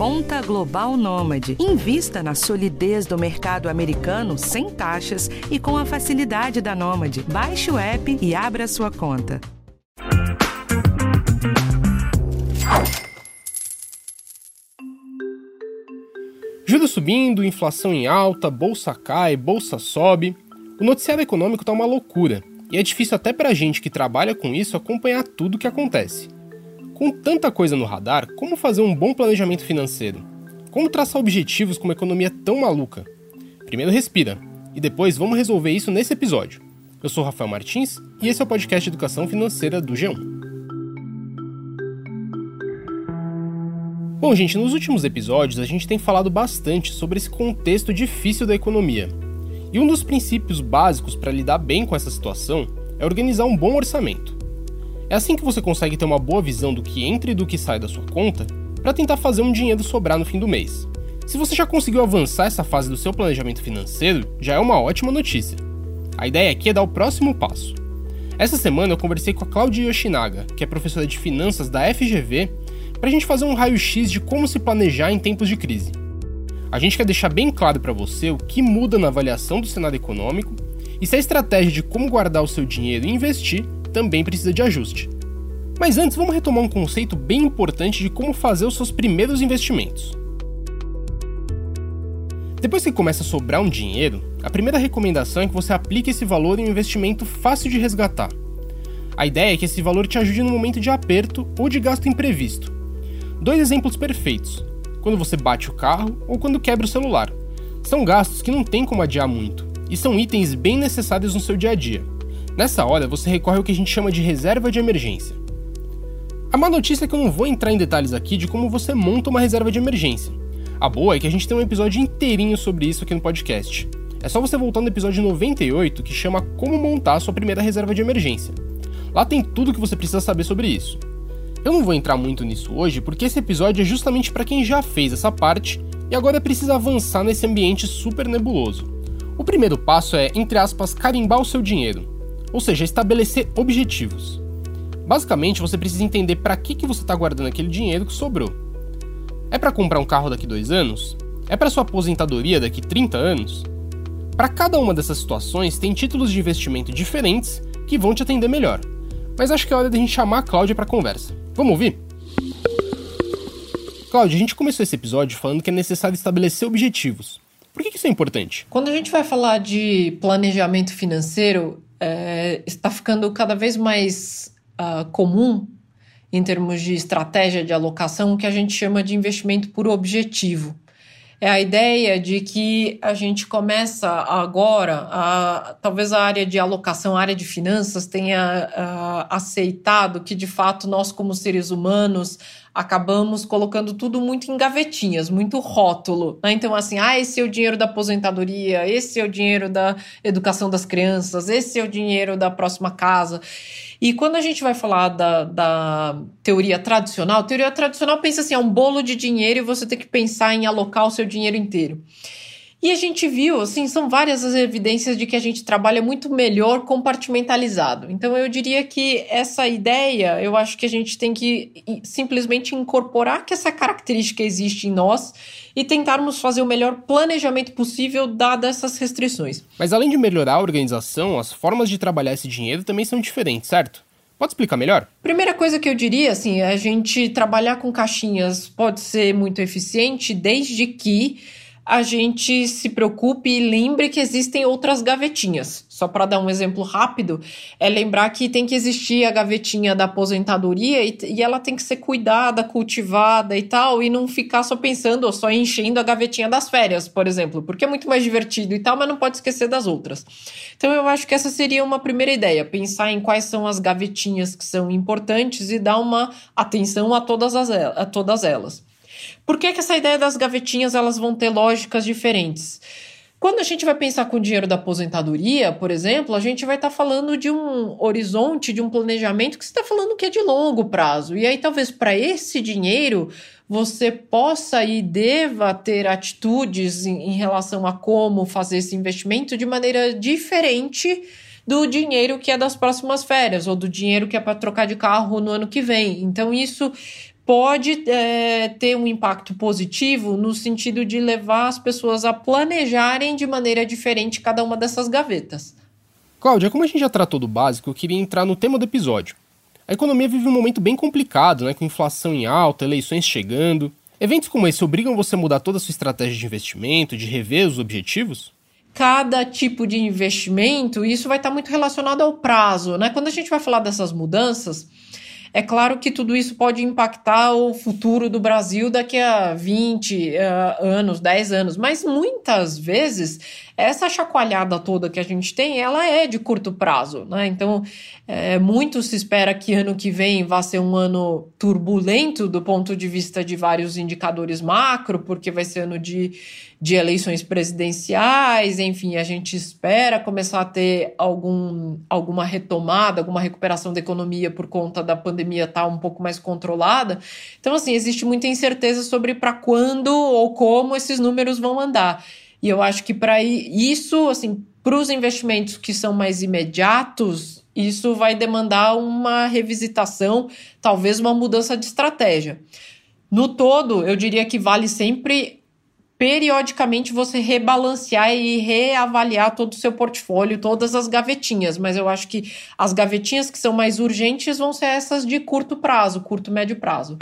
Conta Global Nômade. Invista na solidez do mercado americano sem taxas e com a facilidade da Nômade. Baixe o app e abra sua conta. Juros subindo, inflação em alta, bolsa cai, bolsa sobe. O noticiário econômico tá uma loucura, e é difícil até pra gente que trabalha com isso acompanhar tudo o que acontece. Com tanta coisa no radar, como fazer um bom planejamento financeiro? Como traçar objetivos com uma economia tão maluca? Primeiro respira, e depois vamos resolver isso nesse episódio. Eu sou Rafael Martins e esse é o podcast Educação Financeira do G1. Bom, gente, nos últimos episódios a gente tem falado bastante sobre esse contexto difícil da economia. E um dos princípios básicos para lidar bem com essa situação é organizar um bom orçamento. É assim que você consegue ter uma boa visão do que entra e do que sai da sua conta para tentar fazer um dinheiro sobrar no fim do mês. Se você já conseguiu avançar essa fase do seu planejamento financeiro, já é uma ótima notícia. A ideia aqui é dar o próximo passo. Essa semana eu conversei com a Claudia Yoshinaga, que é professora de finanças da FGV para a gente fazer um raio-x de como se planejar em tempos de crise. A gente quer deixar bem claro para você o que muda na avaliação do cenário econômico e se a estratégia de como guardar o seu dinheiro e investir também precisa de ajuste. Mas antes, vamos retomar um conceito bem importante de como fazer os seus primeiros investimentos. Depois que começa a sobrar um dinheiro, a primeira recomendação é que você aplique esse valor em um investimento fácil de resgatar. A ideia é que esse valor te ajude no momento de aperto ou de gasto imprevisto, Dois exemplos perfeitos: quando você bate o carro ou quando quebra o celular. São gastos que não tem como adiar muito e são itens bem necessários no seu dia a dia. Nessa hora, você recorre ao que a gente chama de reserva de emergência. A má notícia é que eu não vou entrar em detalhes aqui de como você monta uma reserva de emergência. A boa é que a gente tem um episódio inteirinho sobre isso aqui no podcast. É só você voltar no episódio 98 que chama Como montar sua primeira reserva de emergência. Lá tem tudo o que você precisa saber sobre isso. Eu não vou entrar muito nisso hoje, porque esse episódio é justamente para quem já fez essa parte e agora precisa avançar nesse ambiente super nebuloso. O primeiro passo é, entre aspas, carimbar o seu dinheiro, ou seja, estabelecer objetivos. Basicamente, você precisa entender para que, que você está guardando aquele dinheiro que sobrou. É para comprar um carro daqui dois anos? É para sua aposentadoria daqui 30 anos? Para cada uma dessas situações, tem títulos de investimento diferentes que vão te atender melhor. Mas acho que é hora de a gente chamar a Cláudia para conversa. Vamos ouvir? Cláudia, a gente começou esse episódio falando que é necessário estabelecer objetivos. Por que isso é importante? Quando a gente vai falar de planejamento financeiro, é, está ficando cada vez mais uh, comum, em termos de estratégia de alocação, que a gente chama de investimento por objetivo. É a ideia de que a gente começa agora, a, talvez a área de alocação, a área de finanças tenha a, aceitado que de fato nós, como seres humanos, acabamos colocando tudo muito em gavetinhas, muito rótulo. Né? Então, assim, ah, esse é o dinheiro da aposentadoria, esse é o dinheiro da educação das crianças, esse é o dinheiro da próxima casa. E quando a gente vai falar da, da teoria tradicional, teoria tradicional pensa assim: é um bolo de dinheiro e você tem que pensar em alocar o seu dinheiro inteiro. E a gente viu, assim, são várias as evidências de que a gente trabalha muito melhor compartimentalizado. Então eu diria que essa ideia, eu acho que a gente tem que simplesmente incorporar que essa característica existe em nós e tentarmos fazer o melhor planejamento possível dadas essas restrições. Mas além de melhorar a organização, as formas de trabalhar esse dinheiro também são diferentes, certo? Pode explicar melhor? Primeira coisa que eu diria, assim, a gente trabalhar com caixinhas pode ser muito eficiente desde que a gente se preocupe e lembre que existem outras gavetinhas. Só para dar um exemplo rápido, é lembrar que tem que existir a gavetinha da aposentadoria e, e, ela tem que ser cuidada, cultivada e tal, e não ficar só pensando ou só enchendo a gavetinha das férias, por exemplo, porque é muito mais divertido e tal, mas não pode esquecer das outras. Então eu acho que essa seria uma primeira ideia, pensar em quais são as gavetinhas que são importantes e dar uma atenção a todas, as, a todas elas. Por que, que essa ideia das gavetinhas elas vão ter lógicas diferentes? Quando a gente vai pensar com o dinheiro da aposentadoria, por exemplo, a gente vai estar tá falando de um horizonte, de um planejamento que você está falando que é de longo prazo. E aí, talvez para esse dinheiro, você possa e deva ter atitudes em, em relação a como fazer esse investimento de maneira diferente do dinheiro que é das próximas férias ou do dinheiro que é para trocar de carro no ano que vem. Então, isso pode é, ter um impacto positivo no sentido de levar as pessoas a planejarem de maneira diferente cada uma dessas gavetas. Cláudia, como a gente já tratou do básico, eu queria entrar no tema do episódio. A economia vive um momento bem complicado, né, com inflação em alta, eleições chegando. Eventos como esse obrigam você a mudar toda a sua estratégia de investimento, de rever os objetivos? cada tipo de investimento, isso vai estar muito relacionado ao prazo, né? Quando a gente vai falar dessas mudanças, é claro que tudo isso pode impactar o futuro do Brasil daqui a 20 uh, eh, anos, 10 anos, mas muitas vezes essa chacoalhada toda que a gente tem, ela é de curto prazo, né? Então, é, muito se espera que ano que vem vá ser um ano turbulento do ponto de vista de vários indicadores macro, porque vai ser ano de de eleições presidenciais, enfim, a gente espera começar a ter algum, alguma retomada, alguma recuperação da economia por conta da pandemia estar tá um pouco mais controlada. Então, assim, existe muita incerteza sobre para quando ou como esses números vão andar. E eu acho que para isso, assim, para os investimentos que são mais imediatos, isso vai demandar uma revisitação, talvez uma mudança de estratégia. No todo, eu diria que vale sempre periodicamente você rebalancear e reavaliar todo o seu portfólio, todas as gavetinhas, mas eu acho que as gavetinhas que são mais urgentes vão ser essas de curto prazo, curto médio prazo.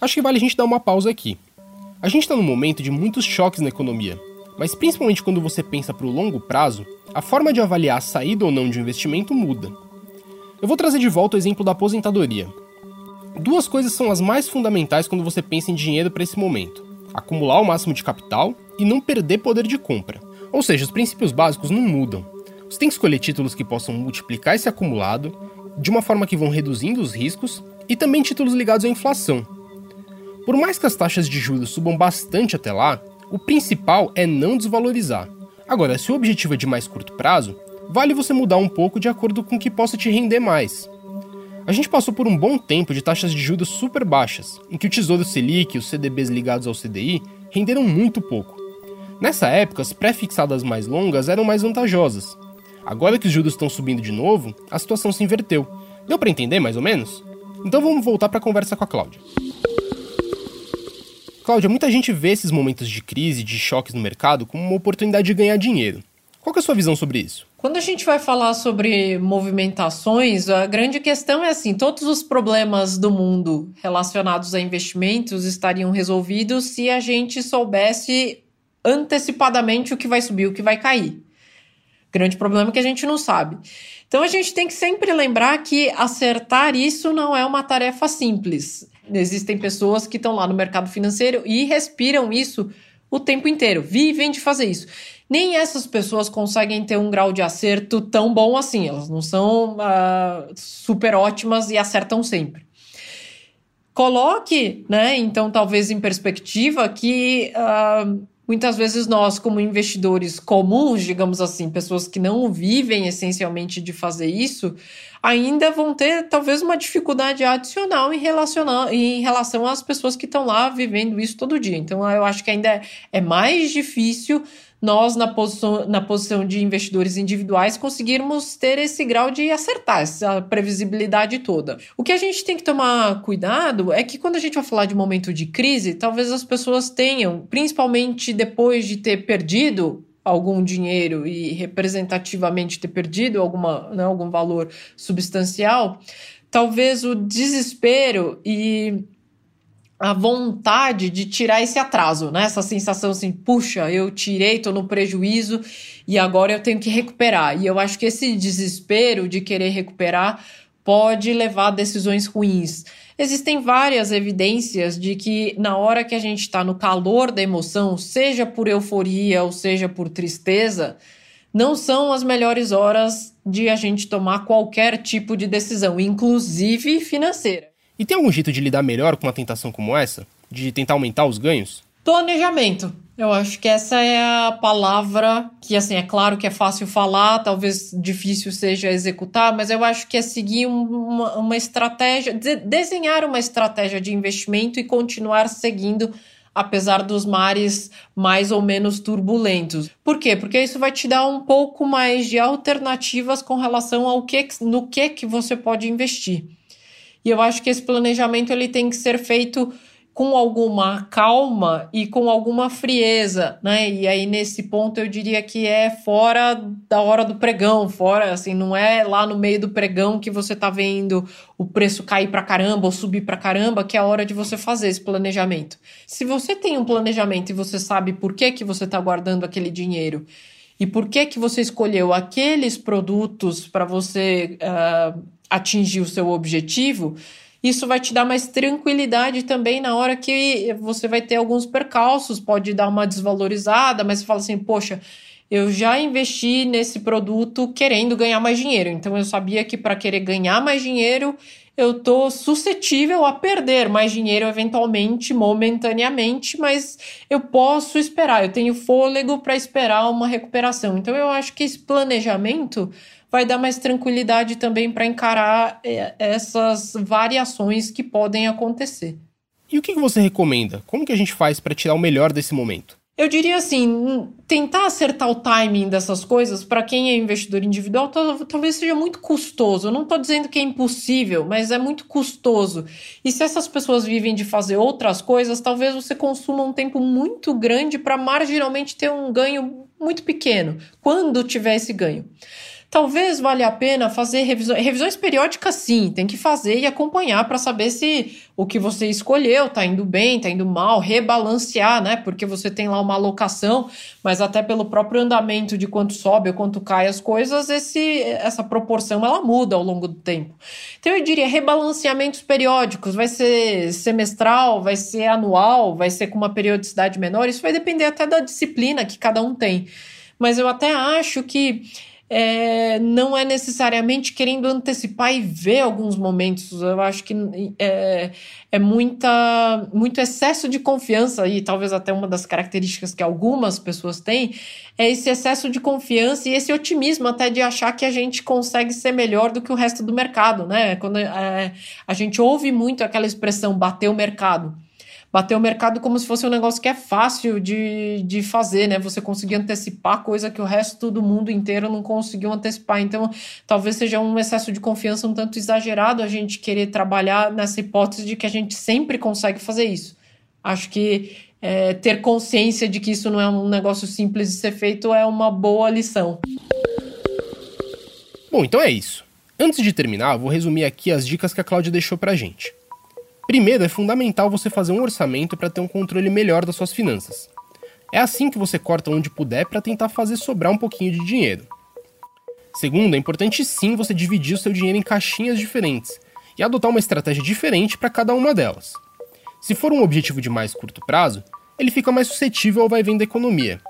Acho que vale a gente dar uma pausa aqui. A gente está num momento de muitos choques na economia, mas principalmente quando você pensa para o longo prazo, a forma de avaliar a saída ou não de um investimento muda. Eu vou trazer de volta o exemplo da aposentadoria, Duas coisas são as mais fundamentais quando você pensa em dinheiro para esse momento: acumular o máximo de capital e não perder poder de compra. Ou seja, os princípios básicos não mudam. Você tem que escolher títulos que possam multiplicar esse acumulado de uma forma que vão reduzindo os riscos e também títulos ligados à inflação. Por mais que as taxas de juros subam bastante até lá, o principal é não desvalorizar. Agora, se o objetivo é de mais curto prazo, vale você mudar um pouco de acordo com o que possa te render mais. A gente passou por um bom tempo de taxas de juros super baixas, em que o Tesouro Selic e os CDBs ligados ao CDI renderam muito pouco. Nessa época, as pré-fixadas mais longas eram mais vantajosas. Agora que os juros estão subindo de novo, a situação se inverteu. Deu para entender mais ou menos? Então vamos voltar para a conversa com a Cláudia. Cláudia, muita gente vê esses momentos de crise, de choques no mercado, como uma oportunidade de ganhar dinheiro. Qual é a sua visão sobre isso? Quando a gente vai falar sobre movimentações, a grande questão é assim: todos os problemas do mundo relacionados a investimentos estariam resolvidos se a gente soubesse antecipadamente o que vai subir, o que vai cair. Grande problema que a gente não sabe. Então a gente tem que sempre lembrar que acertar isso não é uma tarefa simples. Existem pessoas que estão lá no mercado financeiro e respiram isso o tempo inteiro, vivem de fazer isso nem essas pessoas conseguem ter um grau de acerto tão bom assim. Elas não são uh, super ótimas e acertam sempre. Coloque, né, então, talvez em perspectiva que uh, muitas vezes nós, como investidores comuns, digamos assim, pessoas que não vivem essencialmente de fazer isso, ainda vão ter talvez uma dificuldade adicional em, em relação às pessoas que estão lá vivendo isso todo dia. Então, eu acho que ainda é mais difícil nós, na posição, na posição de investidores individuais, conseguirmos ter esse grau de acertar essa previsibilidade toda. O que a gente tem que tomar cuidado é que quando a gente vai falar de momento de crise, talvez as pessoas tenham, principalmente depois de ter perdido algum dinheiro e representativamente ter perdido alguma, né, algum valor substancial, talvez o desespero e a vontade de tirar esse atraso, né? Essa sensação assim, puxa, eu tirei, tô no prejuízo e agora eu tenho que recuperar. E eu acho que esse desespero de querer recuperar pode levar a decisões ruins. Existem várias evidências de que na hora que a gente está no calor da emoção, seja por euforia ou seja por tristeza, não são as melhores horas de a gente tomar qualquer tipo de decisão, inclusive financeira. E tem algum jeito de lidar melhor com uma tentação como essa? De tentar aumentar os ganhos? Planejamento. Eu acho que essa é a palavra que, assim, é claro que é fácil falar, talvez difícil seja executar, mas eu acho que é seguir uma, uma estratégia, de, desenhar uma estratégia de investimento e continuar seguindo apesar dos mares mais ou menos turbulentos. Por quê? Porque isso vai te dar um pouco mais de alternativas com relação ao que no que que você pode investir. E eu acho que esse planejamento ele tem que ser feito com alguma calma e com alguma frieza, né? E aí nesse ponto eu diria que é fora da hora do pregão, fora assim, não é lá no meio do pregão que você tá vendo o preço cair para caramba ou subir para caramba, que é a hora de você fazer esse planejamento. Se você tem um planejamento e você sabe por que que você tá guardando aquele dinheiro e por que que você escolheu aqueles produtos para você uh, atingir o seu objetivo, isso vai te dar mais tranquilidade também na hora que você vai ter alguns percalços, pode dar uma desvalorizada, mas você fala assim, poxa, eu já investi nesse produto querendo ganhar mais dinheiro. Então eu sabia que para querer ganhar mais dinheiro, eu tô suscetível a perder mais dinheiro eventualmente, momentaneamente, mas eu posso esperar, eu tenho fôlego para esperar uma recuperação. Então eu acho que esse planejamento vai dar mais tranquilidade também para encarar é, essas variações que podem acontecer. E o que você recomenda? Como que a gente faz para tirar o melhor desse momento? Eu diria assim, tentar acertar o timing dessas coisas para quem é investidor individual talvez seja muito custoso. Eu não estou dizendo que é impossível, mas é muito custoso. E se essas pessoas vivem de fazer outras coisas, talvez você consuma um tempo muito grande para marginalmente ter um ganho muito pequeno, quando tiver esse ganho. Talvez valha a pena fazer revisões, revisões periódicas, sim, tem que fazer e acompanhar para saber se o que você escolheu está indo bem, está indo mal, rebalancear, né? Porque você tem lá uma alocação, mas até pelo próprio andamento de quanto sobe ou quanto cai as coisas, esse, essa proporção ela muda ao longo do tempo. Então eu diria rebalanceamentos periódicos, vai ser semestral, vai ser anual, vai ser com uma periodicidade menor, isso vai depender até da disciplina que cada um tem. Mas eu até acho que é, não é necessariamente querendo antecipar e ver alguns momentos. Eu acho que é, é muita, muito excesso de confiança, e talvez até uma das características que algumas pessoas têm, é esse excesso de confiança e esse otimismo até de achar que a gente consegue ser melhor do que o resto do mercado, né? Quando é, a gente ouve muito aquela expressão bater o mercado bater o mercado como se fosse um negócio que é fácil de, de fazer, né? Você conseguir antecipar coisa que o resto do mundo inteiro não conseguiu antecipar. Então, talvez seja um excesso de confiança um tanto exagerado a gente querer trabalhar nessa hipótese de que a gente sempre consegue fazer isso. Acho que é, ter consciência de que isso não é um negócio simples de ser feito é uma boa lição. Bom, então é isso. Antes de terminar, vou resumir aqui as dicas que a Cláudia deixou pra gente. Primeiro, é fundamental você fazer um orçamento para ter um controle melhor das suas finanças. É assim que você corta onde puder para tentar fazer sobrar um pouquinho de dinheiro. Segundo, é importante sim você dividir o seu dinheiro em caixinhas diferentes e adotar uma estratégia diferente para cada uma delas. Se for um objetivo de mais curto prazo, ele fica mais suscetível ao vai-vem da economia.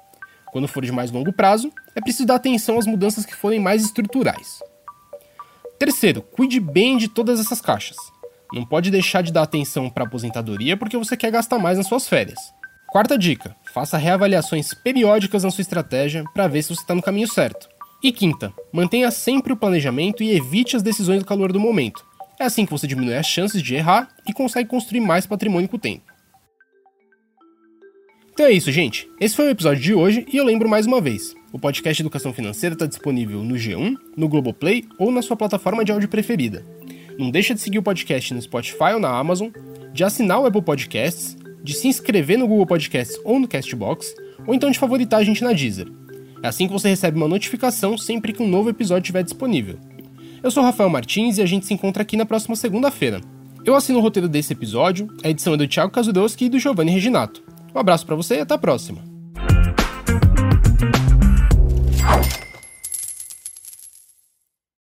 Quando for de mais longo prazo, é preciso dar atenção às mudanças que forem mais estruturais. Terceiro, cuide bem de todas essas caixas. Não pode deixar de dar atenção para a aposentadoria porque você quer gastar mais nas suas férias. Quarta dica: faça reavaliações periódicas na sua estratégia para ver se você está no caminho certo. E quinta, mantenha sempre o planejamento e evite as decisões do calor do momento. É assim que você diminui as chances de errar e consegue construir mais patrimônio com o tempo. Então é isso, gente. Esse foi o episódio de hoje e eu lembro mais uma vez: o podcast Educação Financeira está disponível no G1, no Globoplay ou na sua plataforma de áudio preferida. Não deixa de seguir o podcast no Spotify ou na Amazon, de assinar o Apple Podcasts, de se inscrever no Google Podcasts ou no Castbox, ou então de favoritar a gente na Deezer. É assim que você recebe uma notificação sempre que um novo episódio estiver disponível. Eu sou Rafael Martins e a gente se encontra aqui na próxima segunda-feira. Eu assino o roteiro desse episódio, a edição é do Thiago Kazudowski e do Giovanni Reginato. Um abraço para você e até a próxima.